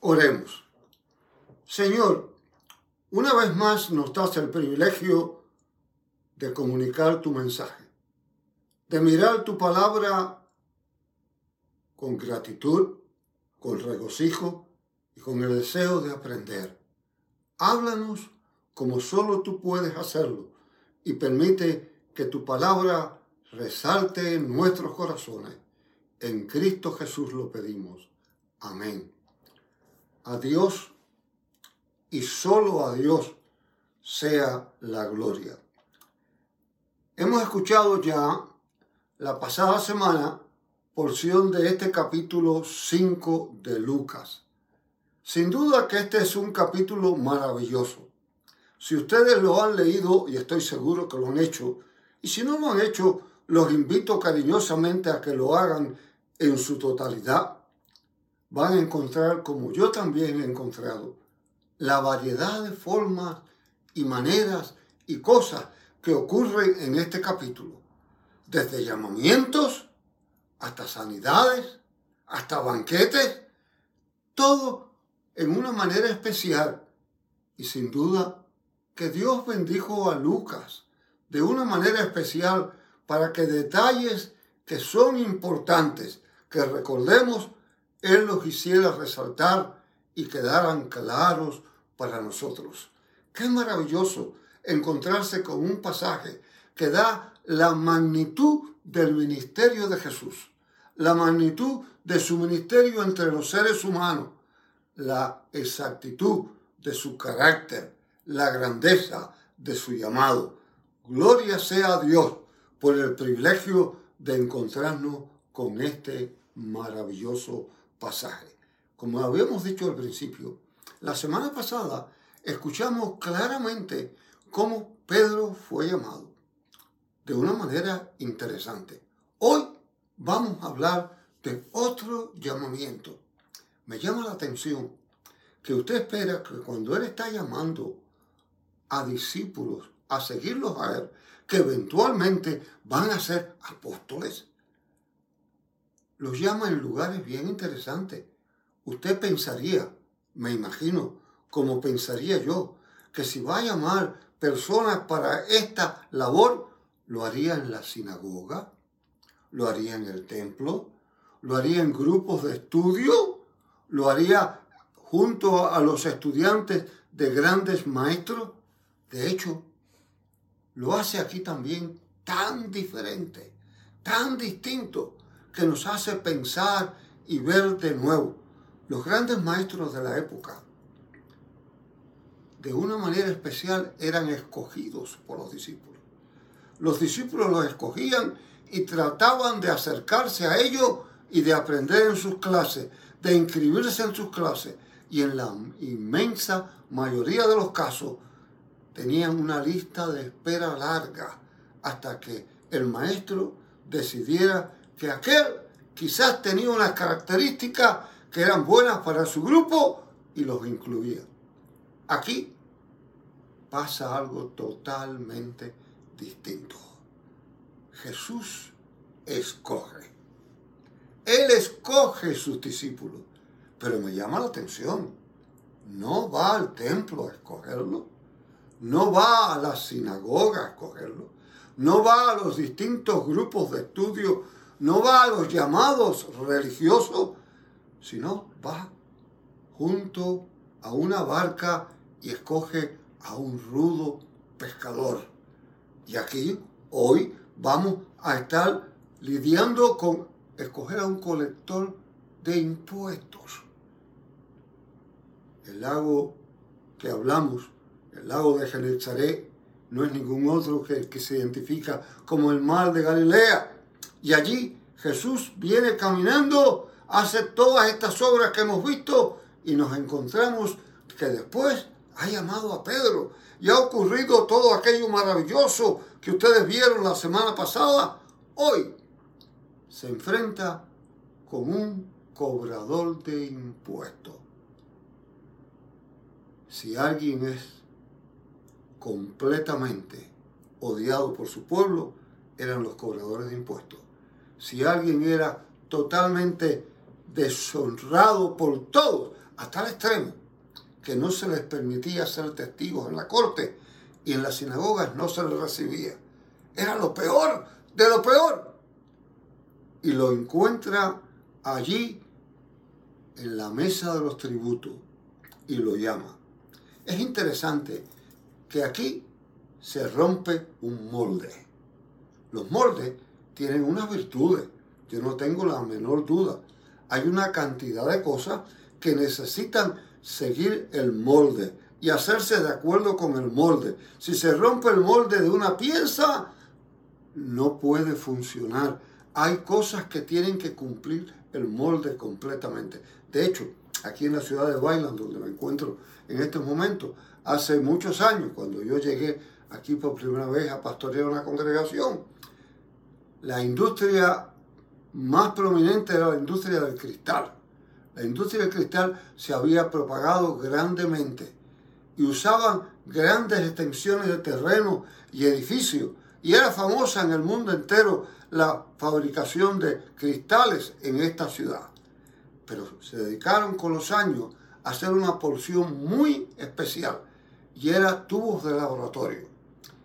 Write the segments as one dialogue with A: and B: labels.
A: Oremos. Señor, una vez más nos das el privilegio de comunicar tu mensaje, de mirar tu palabra con gratitud, con regocijo y con el deseo de aprender. Háblanos como solo tú puedes hacerlo y permite que tu palabra resalte en nuestros corazones. En Cristo Jesús lo pedimos. Amén a Dios y solo a Dios sea la gloria. Hemos escuchado ya la pasada semana porción de este capítulo 5 de Lucas. Sin duda que este es un capítulo maravilloso. Si ustedes lo han leído, y estoy seguro que lo han hecho, y si no lo han hecho, los invito cariñosamente a que lo hagan en su totalidad van a encontrar, como yo también he encontrado, la variedad de formas y maneras y cosas que ocurren en este capítulo. Desde llamamientos hasta sanidades, hasta banquetes, todo en una manera especial. Y sin duda que Dios bendijo a Lucas de una manera especial para que detalles que son importantes, que recordemos, él los quisiera resaltar y quedaran claros para nosotros. Qué maravilloso encontrarse con un pasaje que da la magnitud del ministerio de Jesús, la magnitud de su ministerio entre los seres humanos, la exactitud de su carácter, la grandeza de su llamado. Gloria sea a Dios por el privilegio de encontrarnos con este maravilloso Como habíamos dicho al principio, la semana pasada escuchamos claramente cómo Pedro fue llamado de una manera interesante. Hoy vamos a hablar de otro llamamiento. Me llama la atención que usted espera que cuando Él está llamando a discípulos a seguirlos a Él, que eventualmente van a ser apóstoles, los llama en lugares bien interesantes. Usted pensaría, me imagino, como pensaría yo, que si va a llamar personas para esta labor, lo haría en la sinagoga, lo haría en el templo, lo haría en grupos de estudio, lo haría junto a los estudiantes de grandes maestros. De hecho, lo hace aquí también tan diferente, tan distinto que nos hace pensar y ver de nuevo. Los grandes maestros de la época, de una manera especial, eran escogidos por los discípulos. Los discípulos los escogían y trataban de acercarse a ellos y de aprender en sus clases, de inscribirse en sus clases. Y en la inmensa mayoría de los casos tenían una lista de espera larga hasta que el maestro decidiera que aquel quizás tenía unas características que eran buenas para su grupo y los incluía. Aquí pasa algo totalmente distinto. Jesús escoge. Él escoge sus discípulos. Pero me llama la atención. No va al templo a escogerlo. No va a la sinagoga a escogerlo. No va a los distintos grupos de estudio no va a los llamados religiosos, sino va junto a una barca y escoge a un rudo pescador. Y aquí hoy vamos a estar lidiando con escoger a un colector de impuestos. El lago que hablamos, el lago de Genezaret, no es ningún otro que el que se identifica como el mar de Galilea y allí Jesús viene caminando, hace todas estas obras que hemos visto y nos encontramos que después ha llamado a Pedro y ha ocurrido todo aquello maravilloso que ustedes vieron la semana pasada. Hoy se enfrenta con un cobrador de impuestos. Si alguien es completamente odiado por su pueblo, eran los cobradores de impuestos si alguien era totalmente deshonrado por todos, a tal extremo que no se les permitía ser testigos en la corte y en las sinagogas no se les recibía. Era lo peor de lo peor. Y lo encuentra allí en la mesa de los tributos y lo llama. Es interesante que aquí se rompe un molde. Los moldes tienen unas virtudes, yo no tengo la menor duda. Hay una cantidad de cosas que necesitan seguir el molde y hacerse de acuerdo con el molde. Si se rompe el molde de una pieza, no puede funcionar. Hay cosas que tienen que cumplir el molde completamente. De hecho, aquí en la ciudad de Bailan, donde me encuentro en estos momentos, hace muchos años, cuando yo llegué aquí por primera vez a pastorear una congregación, la industria más prominente era la industria del cristal. La industria del cristal se había propagado grandemente y usaban grandes extensiones de terreno y edificios. Y era famosa en el mundo entero la fabricación de cristales en esta ciudad. Pero se dedicaron con los años a hacer una porción muy especial y era tubos de laboratorio.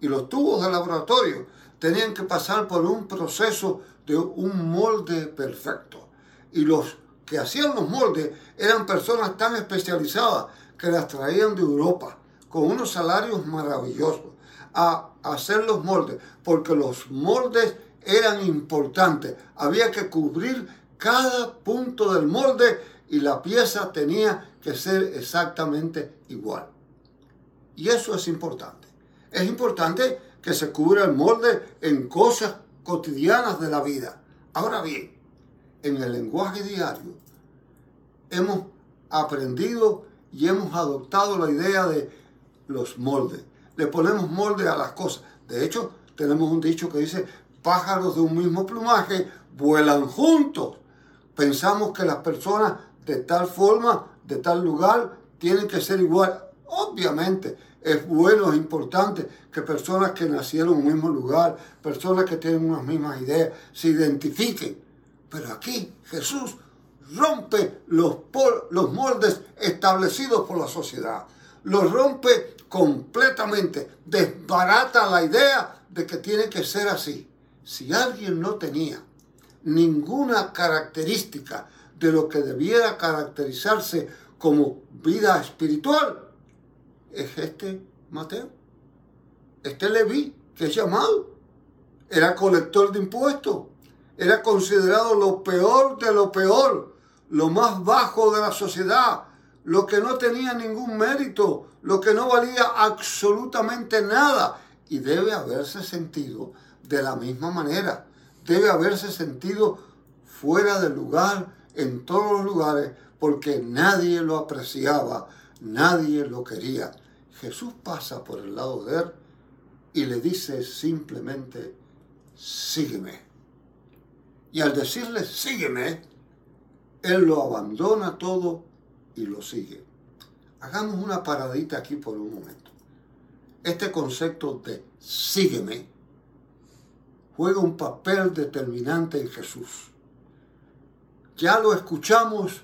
A: Y los tubos de laboratorio tenían que pasar por un proceso de un molde perfecto. Y los que hacían los moldes eran personas tan especializadas que las traían de Europa con unos salarios maravillosos a hacer los moldes, porque los moldes eran importantes. Había que cubrir cada punto del molde y la pieza tenía que ser exactamente igual. Y eso es importante. Es importante que se cubra el molde en cosas cotidianas de la vida. Ahora bien, en el lenguaje diario hemos aprendido y hemos adoptado la idea de los moldes. Le ponemos molde a las cosas. De hecho, tenemos un dicho que dice, pájaros de un mismo plumaje vuelan juntos. Pensamos que las personas de tal forma, de tal lugar, tienen que ser igual. Obviamente, es bueno, es importante que personas que nacieron en un mismo lugar, personas que tienen unas mismas ideas, se identifiquen. Pero aquí Jesús rompe los, los moldes establecidos por la sociedad. Los rompe completamente. Desbarata la idea de que tiene que ser así. Si alguien no tenía ninguna característica de lo que debiera caracterizarse como vida espiritual, es este Mateo. Este Leví, que es llamado, era colector de impuestos, era considerado lo peor de lo peor, lo más bajo de la sociedad, lo que no tenía ningún mérito, lo que no valía absolutamente nada. Y debe haberse sentido de la misma manera, debe haberse sentido fuera del lugar, en todos los lugares, porque nadie lo apreciaba, nadie lo quería. Jesús pasa por el lado de él y le dice simplemente, sígueme. Y al decirle, sígueme, él lo abandona todo y lo sigue. Hagamos una paradita aquí por un momento. Este concepto de sígueme juega un papel determinante en Jesús. Ya lo escuchamos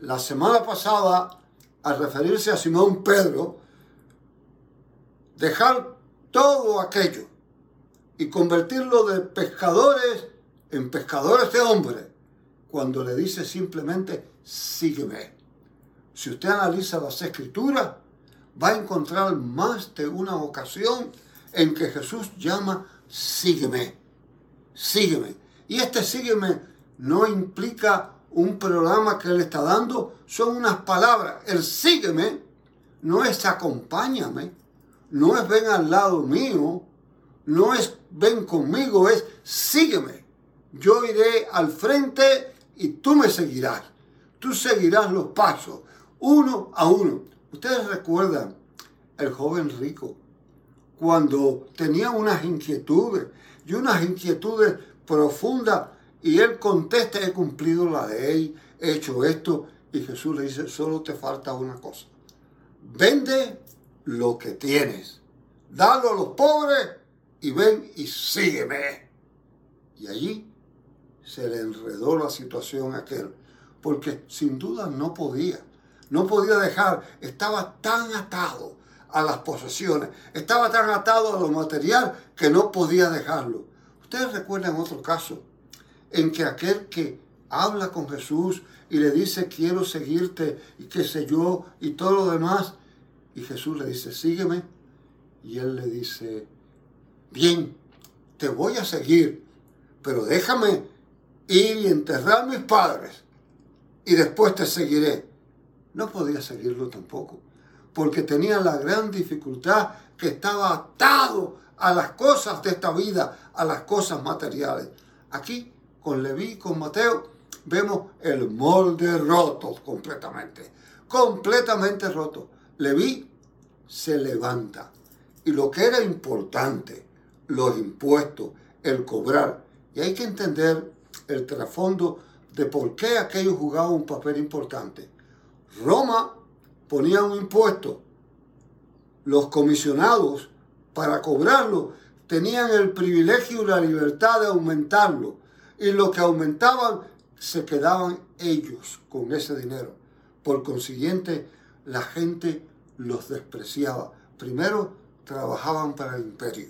A: la semana pasada al referirse a Simón Pedro, dejar todo aquello y convertirlo de pescadores en pescadores de hombres, cuando le dice simplemente, sígueme. Si usted analiza las escrituras, va a encontrar más de una ocasión en que Jesús llama, sígueme, sígueme. Y este sígueme no implica un programa que él está dando, son unas palabras. El sígueme no es acompáñame, no es ven al lado mío, no es ven conmigo, es sígueme. Yo iré al frente y tú me seguirás. Tú seguirás los pasos, uno a uno. Ustedes recuerdan el joven rico, cuando tenía unas inquietudes y unas inquietudes profundas, y él contesta, he cumplido la ley, he hecho esto, y Jesús le dice, solo te falta una cosa. Vende lo que tienes. Dalo a los pobres y ven y sígueme. Y allí se le enredó la situación a aquel, porque sin duda no podía. no podía dejar, estaba tan atado a las posesiones, estaba tan atado a lo material que no podía dejarlo. Ustedes recuerdan otro caso en que aquel que habla con Jesús y le dice quiero seguirte y qué sé yo y todo lo demás, y Jesús le dice sígueme y él le dice bien, te voy a seguir, pero déjame ir y enterrar a mis padres y después te seguiré. No podía seguirlo tampoco, porque tenía la gran dificultad que estaba atado a las cosas de esta vida, a las cosas materiales. Aquí, con Leví con Mateo, vemos el molde roto completamente, completamente roto. Leví se levanta y lo que era importante, los impuestos, el cobrar, y hay que entender el trasfondo de por qué aquello jugaba un papel importante. Roma ponía un impuesto. Los comisionados, para cobrarlo, tenían el privilegio y la libertad de aumentarlo. Y lo que aumentaban, se quedaban ellos con ese dinero. Por consiguiente, la gente los despreciaba. Primero trabajaban para el imperio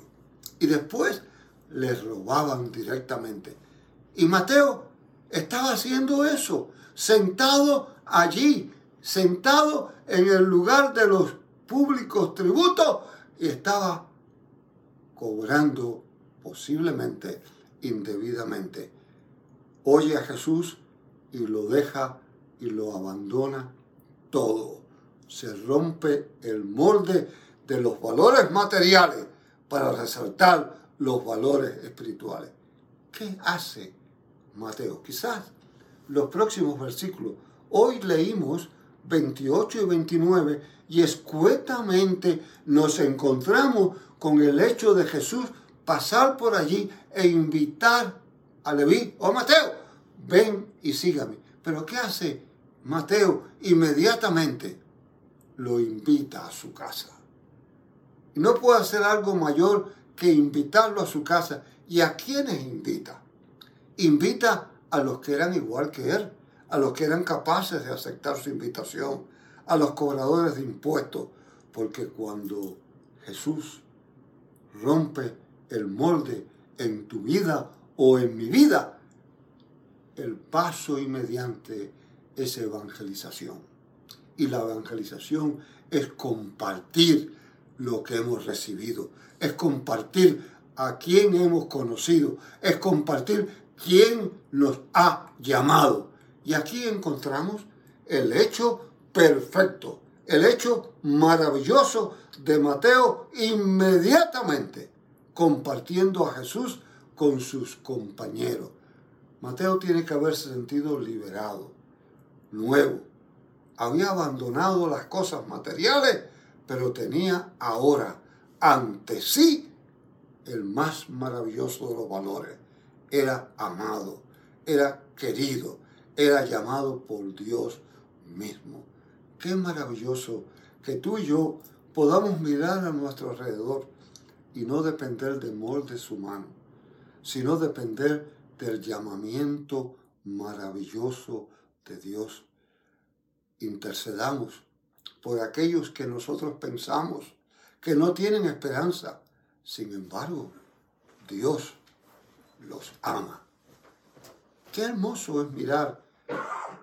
A: y después les robaban directamente. Y Mateo estaba haciendo eso, sentado allí, sentado en el lugar de los públicos tributos y estaba cobrando posiblemente indebidamente. Oye a Jesús y lo deja y lo abandona todo. Se rompe el molde de los valores materiales para resaltar los valores espirituales. ¿Qué hace Mateo? Quizás los próximos versículos. Hoy leímos 28 y 29 y escuetamente nos encontramos con el hecho de Jesús pasar por allí e invitar a Leví o a Mateo, ven y sígame. Pero ¿qué hace Mateo? Inmediatamente lo invita a su casa. No puede hacer algo mayor que invitarlo a su casa. ¿Y a quiénes invita? Invita a los que eran igual que él, a los que eran capaces de aceptar su invitación, a los cobradores de impuestos, porque cuando Jesús rompe el molde en tu vida o en mi vida, el paso inmediante es evangelización. Y la evangelización es compartir lo que hemos recibido, es compartir a quien hemos conocido, es compartir quién nos ha llamado. Y aquí encontramos el hecho perfecto, el hecho maravilloso de Mateo inmediatamente compartiendo a Jesús con sus compañeros. Mateo tiene que haberse sentido liberado, nuevo. Había abandonado las cosas materiales, pero tenía ahora ante sí el más maravilloso de los valores. Era amado, era querido, era llamado por Dios mismo. Qué maravilloso que tú y yo podamos mirar a nuestro alrededor y no depender del molde humano, sino depender del llamamiento maravilloso de Dios. Intercedamos por aquellos que nosotros pensamos que no tienen esperanza. Sin embargo, Dios los ama. Qué hermoso es mirar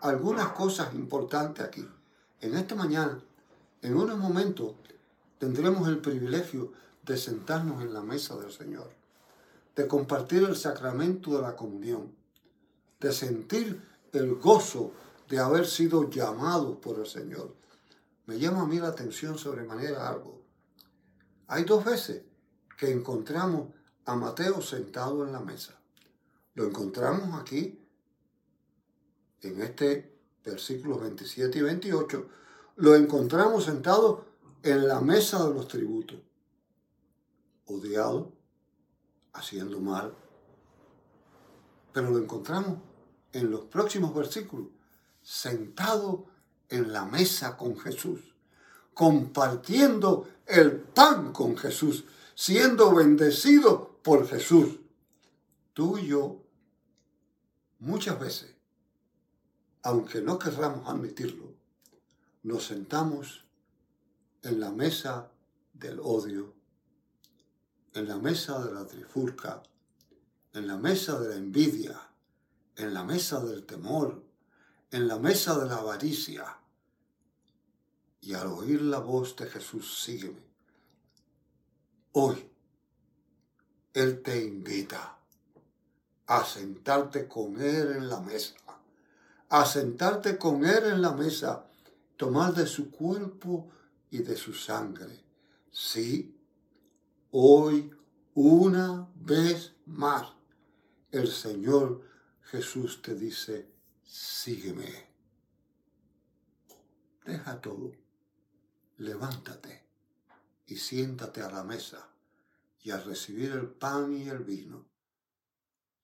A: algunas cosas importantes aquí. En esta mañana, en unos momentos, tendremos el privilegio de sentarnos en la mesa del Señor, de compartir el sacramento de la comunión, de sentir el gozo de haber sido llamados por el Señor. Me llama a mí la atención sobremanera algo. Hay dos veces que encontramos a Mateo sentado en la mesa. Lo encontramos aquí, en este versículo 27 y 28, lo encontramos sentado en la mesa de los tributos odiado, haciendo mal. Pero lo encontramos en los próximos versículos, sentado en la mesa con Jesús, compartiendo el pan con Jesús, siendo bendecido por Jesús. Tú y yo, muchas veces, aunque no querramos admitirlo, nos sentamos en la mesa del odio, en la mesa de la trifurca, en la mesa de la envidia, en la mesa del temor, en la mesa de la avaricia. Y al oír la voz de Jesús, sígueme. Hoy, Él te invita a sentarte con Él en la mesa, a sentarte con Él en la mesa, tomar de su cuerpo y de su sangre. Sí, hoy una vez más. El Señor Jesús te dice, sígueme. Deja todo, levántate y siéntate a la mesa y al recibir el pan y el vino,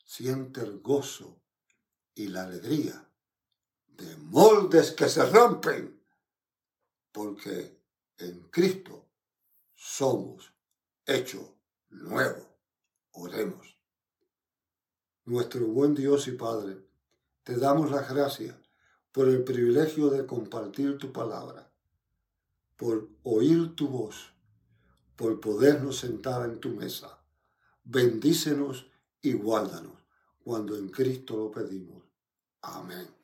A: siente el gozo y la alegría de moldes que se rompen, porque en Cristo somos hechos nuevos. Oremos. Nuestro buen Dios y Padre, te damos las gracias por el privilegio de compartir tu palabra, por oír tu voz, por podernos sentar en tu mesa. Bendícenos y guárdanos cuando en Cristo lo pedimos. Amén.